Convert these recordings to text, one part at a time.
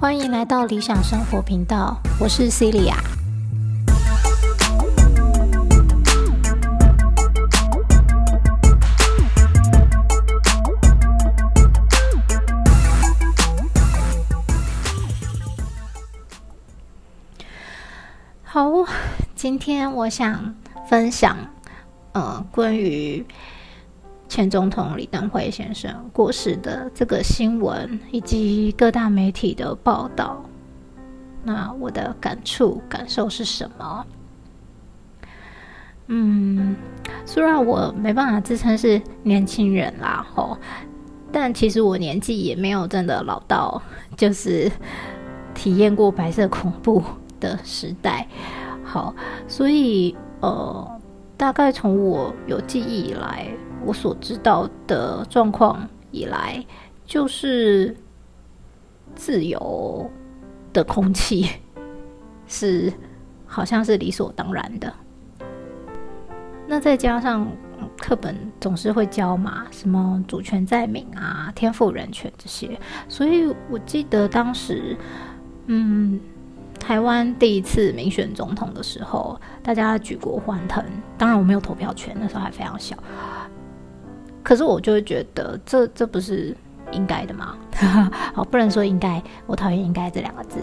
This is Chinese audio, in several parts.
欢迎来到理想生活频道，我是 Celia。好，今天我想分享，呃，关于。前总统李登辉先生过世的这个新闻，以及各大媒体的报道，那我的感触感受是什么？嗯，虽然我没办法自称是年轻人啦，吼，但其实我年纪也没有真的老到，就是体验过白色恐怖的时代。好，所以呃，大概从我有记忆以来。我所知道的状况以来，就是自由的空气是好像是理所当然的。那再加上课本总是会教嘛，什么主权在民啊、天赋人权这些，所以我记得当时，嗯，台湾第一次民选总统的时候，大家举国欢腾。当然我没有投票权，那时候还非常小。可是我就会觉得，这这不是应该的吗？好，不能说应该，我讨厌“应该”这两个字，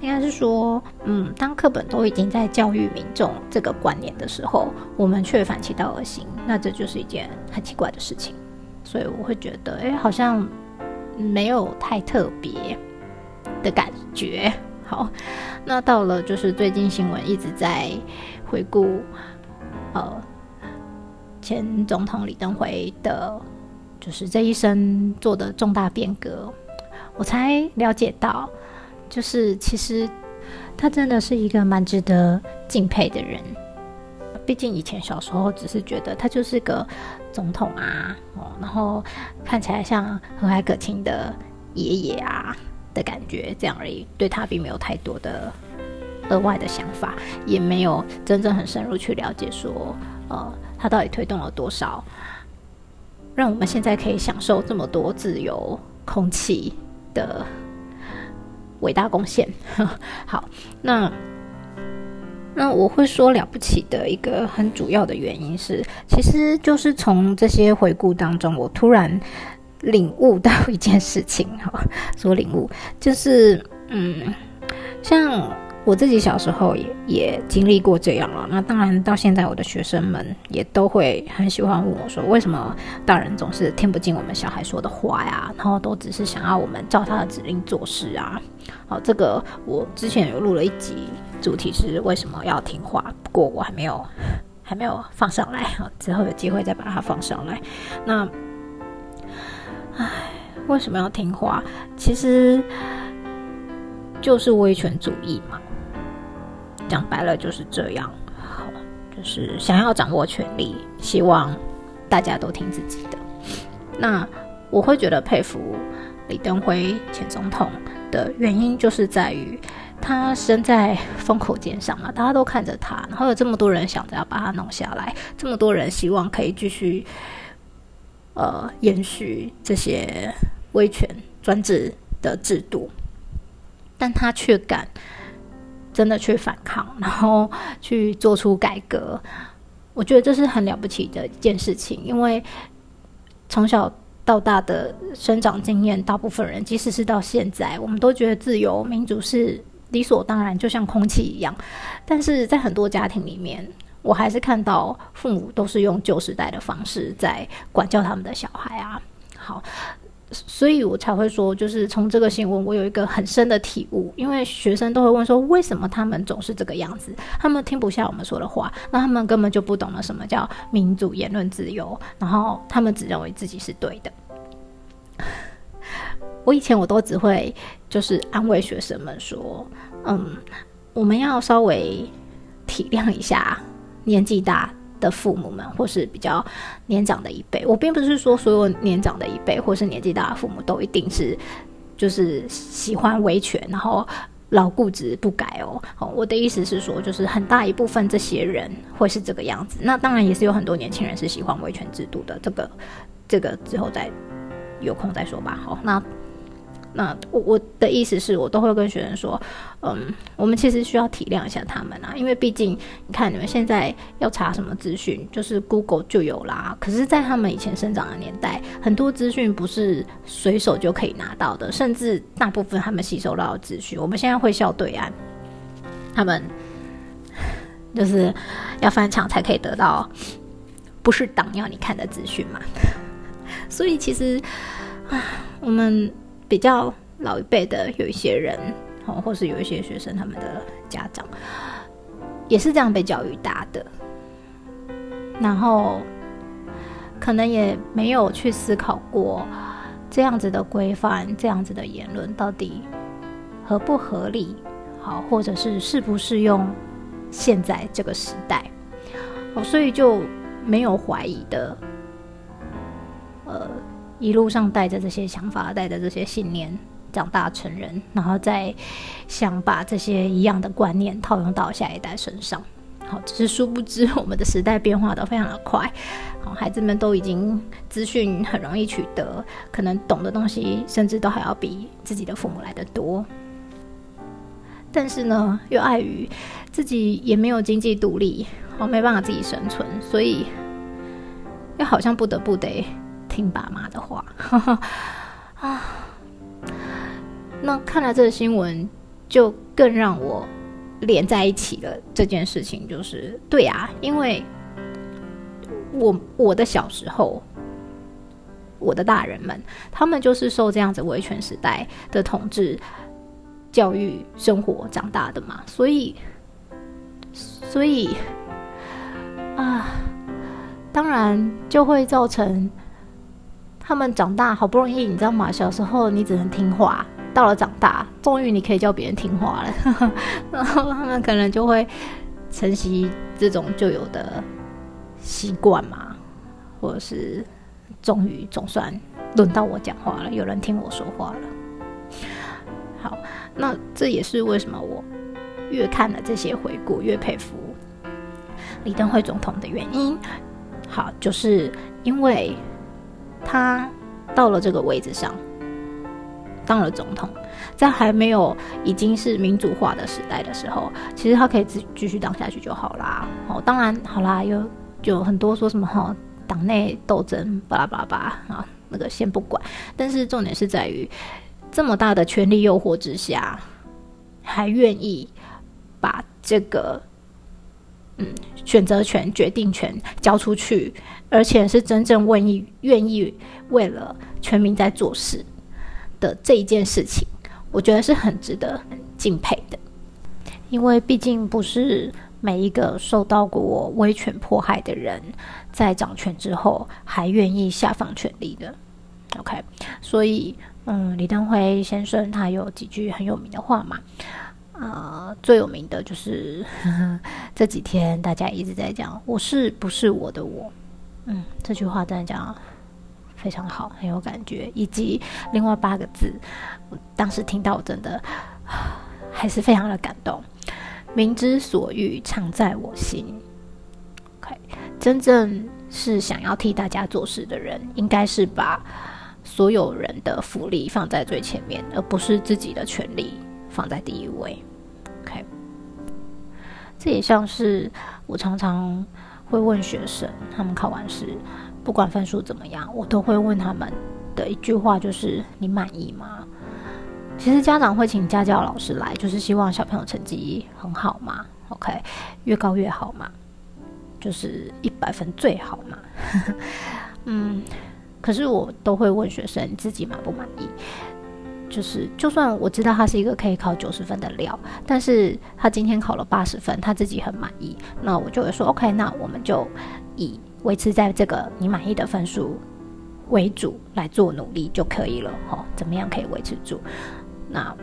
应该是说，嗯，当课本都已经在教育民众这个观念的时候，我们却反其道而行，那这就是一件很奇怪的事情。所以我会觉得，哎，好像没有太特别的感觉。好，那到了就是最近新闻一直在回顾，呃。前总统李登辉的，就是这一生做的重大变革，我才了解到，就是其实他真的是一个蛮值得敬佩的人。毕竟以前小时候只是觉得他就是个总统啊，哦，然后看起来像和蔼可亲的爷爷啊的感觉，这样而已，对他并没有太多的额外的想法，也没有真正很深入去了解说，呃。他到底推动了多少，让我们现在可以享受这么多自由空气的伟大贡献？好，那那我会说了不起的一个很主要的原因是，其实就是从这些回顾当中，我突然领悟到一件事情。哈，说领悟就是嗯，像。我自己小时候也也经历过这样了，那当然到现在我的学生们也都会很喜欢问我说，为什么大人总是听不进我们小孩说的话呀？然后都只是想要我们照他的指令做事啊？好，这个我之前有录了一集，主题是为什么要听话，不过我还没有还没有放上来，之后有机会再把它放上来。那，为什么要听话？其实就是威权主义嘛。讲白了就是这样，就是想要掌握权力，希望大家都听自己的。那我会觉得佩服李登辉前总统的原因，就是在于他身在风口尖上嘛，大家都看着他，然后有这么多人想着要把他弄下来，这么多人希望可以继续呃延续这些威权专制的制度，但他却敢。真的去反抗，然后去做出改革，我觉得这是很了不起的一件事情。因为从小到大的生长经验，大部分人即使是到现在，我们都觉得自由民主是理所当然，就像空气一样。但是在很多家庭里面，我还是看到父母都是用旧时代的方式在管教他们的小孩啊。好。所以我才会说，就是从这个新闻，我有一个很深的体悟。因为学生都会问说，为什么他们总是这个样子？他们听不下我们说的话，那他们根本就不懂得什么叫民主、言论自由，然后他们只认为自己是对的。我以前我都只会就是安慰学生们说，嗯，我们要稍微体谅一下年纪大。的父母们，或是比较年长的一辈，我并不是说所有年长的一辈或是年纪大的父母都一定是就是喜欢维权，然后老固执不改哦。哦，我的意思是说，就是很大一部分这些人会是这个样子。那当然也是有很多年轻人是喜欢维权制度的。这个，这个之后再有空再说吧。好，那。那我我的意思是我都会跟学生说，嗯，我们其实需要体谅一下他们啊，因为毕竟你看你们现在要查什么资讯，就是 Google 就有啦。可是，在他们以前生长的年代，很多资讯不是随手就可以拿到的，甚至大部分他们吸收到的资讯，我们现在会笑对岸，他们 就是要翻墙才可以得到，不是党要你看的资讯嘛。所以其实啊，我们。比较老一辈的有一些人，哦，或是有一些学生，他们的家长也是这样被教育大的，然后可能也没有去思考过这样子的规范、这样子的言论到底合不合理，好，或者是适不适用现在这个时代，哦，所以就没有怀疑的，呃。一路上带着这些想法，带着这些信念长大成人，然后再想把这些一样的观念套用到下一代身上。好，只是殊不知我们的时代变化的非常的快，好，孩子们都已经资讯很容易取得，可能懂的东西甚至都还要比自己的父母来的多。但是呢，又碍于自己也没有经济独立，好没办法自己生存，所以又好像不得不得。听爸妈的话 啊，那看了这个新闻，就更让我连在一起了。这件事情就是，对啊，因为我我的小时候，我的大人们，他们就是受这样子维权时代的统治、教育、生活长大的嘛，所以，所以啊，当然就会造成。他们长大好不容易，你知道吗？小时候你只能听话，到了长大，终于你可以叫别人听话了。然后他们可能就会承袭这种旧有的习惯嘛，或者是终于总算轮到我讲话了，有人听我说话了。好，那这也是为什么我越看了这些回顾，越佩服李登辉总统的原因。好，就是因为。他到了这个位置上，当了总统，在还没有已经是民主化的时代的时候，其实他可以继继续当下去就好啦。哦，当然好啦，有有很多说什么哈，党内斗争巴拉巴拉巴啊，那个先不管。但是重点是在于，这么大的权力诱惑之下，还愿意把这个。嗯，选择权、决定权交出去，而且是真正愿意、愿意为了全民在做事的这一件事情，我觉得是很值得敬佩的。因为毕竟不是每一个受到过威权迫害的人，在掌权之后还愿意下放权力的。OK，所以，嗯，李登辉先生他有几句很有名的话嘛。呃，最有名的就是 这几天大家一直在讲“我是不是我的我”，嗯，这句话真的讲非常好，很有感觉。以及另外八个字，我当时听到我真的 还是非常的感动。明知所欲，常在我心。OK，真正是想要替大家做事的人，应该是把所有人的福利放在最前面，而不是自己的权利。放在第一位，OK，这也像是我常常会问学生，他们考完试，不管分数怎么样，我都会问他们的一句话，就是你满意吗？其实家长会请家教老师来，就是希望小朋友成绩很好嘛，OK，越高越好嘛，就是一百分最好嘛，嗯，可是我都会问学生，自己满不满意？就是，就算我知道他是一个可以考九十分的料，但是他今天考了八十分，他自己很满意，那我就会说，OK，那我们就以维持在这个你满意的分数为主来做努力就可以了，哈，怎么样可以维持住？那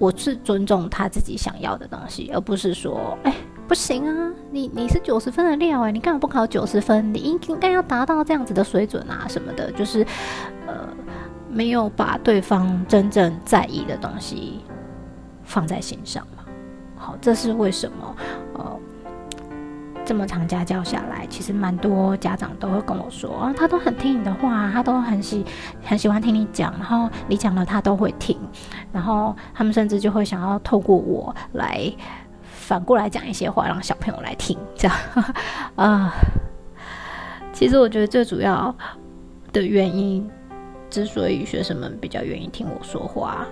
我是尊重他自己想要的东西，而不是说，哎，不行啊，你你是九十分的料，哎，你干嘛不考九十分？你应应该要达到这样子的水准啊，什么的，就是，呃。没有把对方真正在意的东西放在心上嘛。好，这是为什么？呃，这么长家教下来，其实蛮多家长都会跟我说啊，他都很听你的话，他都很喜很喜欢听你讲，然后你讲了他都会听，然后他们甚至就会想要透过我来反过来讲一些话，让小朋友来听，这样 啊。其实我觉得最主要的原因，之所以学生们比较愿意听我说话。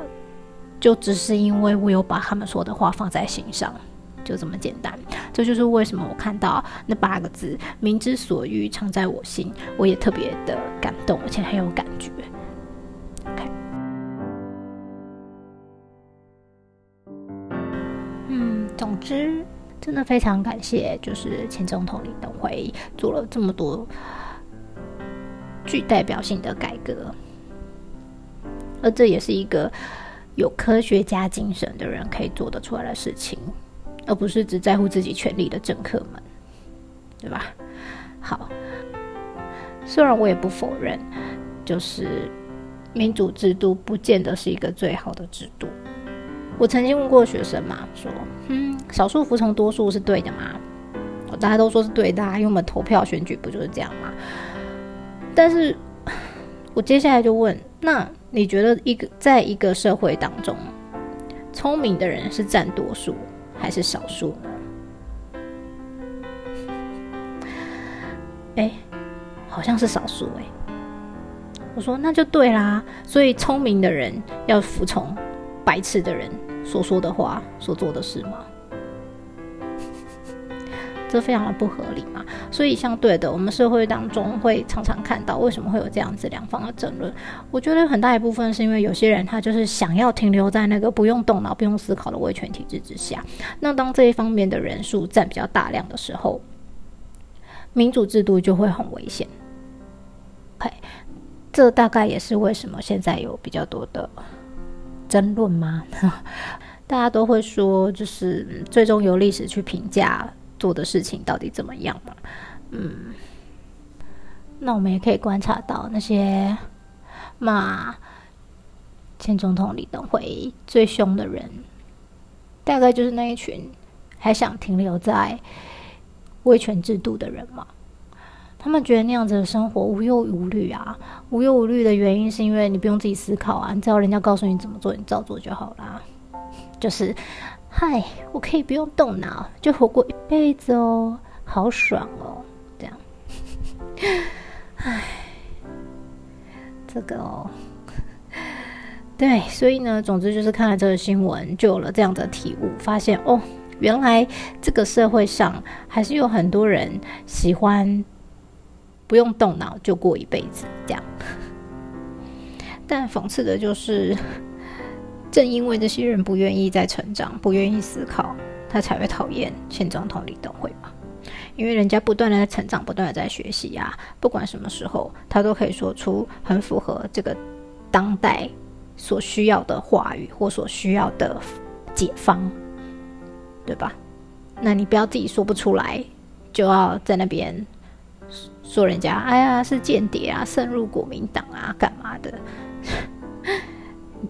就只是因为我有把他们说的话放在心上，就这么简单。这就是为什么我看到那八个字“明知所欲，常在我心”，我也特别的感动，而且很有感觉。嗯，总之真的非常感谢，就是前总统李登辉做了这么多具代表性的改革，而这也是一个。有科学家精神的人可以做得出来的事情，而不是只在乎自己权利的政客们，对吧？好，虽然我也不否认，就是民主制度不见得是一个最好的制度。我曾经问过学生嘛，说：“嗯，少数服从多数是对的吗？”大家都说是对的，因为我们投票选举不就是这样吗？但是我接下来就问那。你觉得一个在一个社会当中，聪明的人是占多数还是少数呢？哎，好像是少数哎。我说那就对啦，所以聪明的人要服从白痴的人所说的话、所做的事吗？这非常的不合理嘛，所以相对的，我们社会当中会常常看到为什么会有这样子两方的争论。我觉得很大一部分是因为有些人他就是想要停留在那个不用动脑、不用思考的威权体制之下。那当这一方面的人数占比较大量的时候，民主制度就会很危险。OK，这大概也是为什么现在有比较多的争论吗？大家都会说，就是最终由历史去评价。做的事情到底怎么样嘛？嗯，那我们也可以观察到那些骂前总统李登辉最凶的人，大概就是那一群还想停留在威权制度的人嘛。他们觉得那样子的生活无忧无虑啊，无忧无虑的原因是因为你不用自己思考啊，你只要人家告诉你怎么做，你照做就好啦。就是。嗨，我可以不用动脑就活过一辈子哦，好爽哦！这样，唉，这个哦，对，所以呢，总之就是看了这个新闻，就有了这样的体悟，发现哦，原来这个社会上还是有很多人喜欢不用动脑就过一辈子这样。但讽刺的就是。正因为这些人不愿意再成长，不愿意思考，他才会讨厌前总统李登辉嘛。因为人家不断的在成长，不断的在学习啊，不管什么时候，他都可以说出很符合这个当代所需要的话语或所需要的解方，对吧？那你不要自己说不出来，就要在那边说人家，哎呀是间谍啊，渗入国民党啊，干嘛的？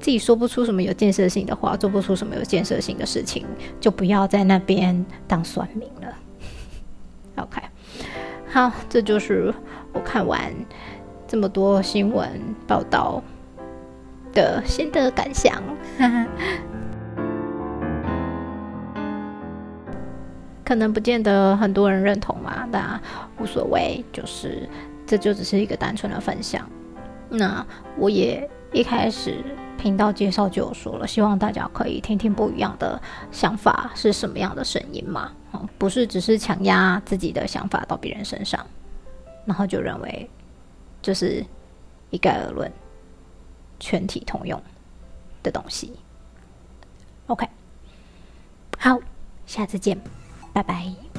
自己说不出什么有建设性的话，做不出什么有建设性的事情，就不要在那边当算命了。OK，好，这就是我看完这么多新闻报道的心得感想。可能不见得很多人认同嘛，那无所谓，就是这就只是一个单纯的分享。那我也一开始。频道介绍就有说了，希望大家可以听听不一样的想法是什么样的声音嘛，嗯，不是只是强压自己的想法到别人身上，然后就认为就是一概而论、全体通用的东西。OK，好，下次见，拜拜。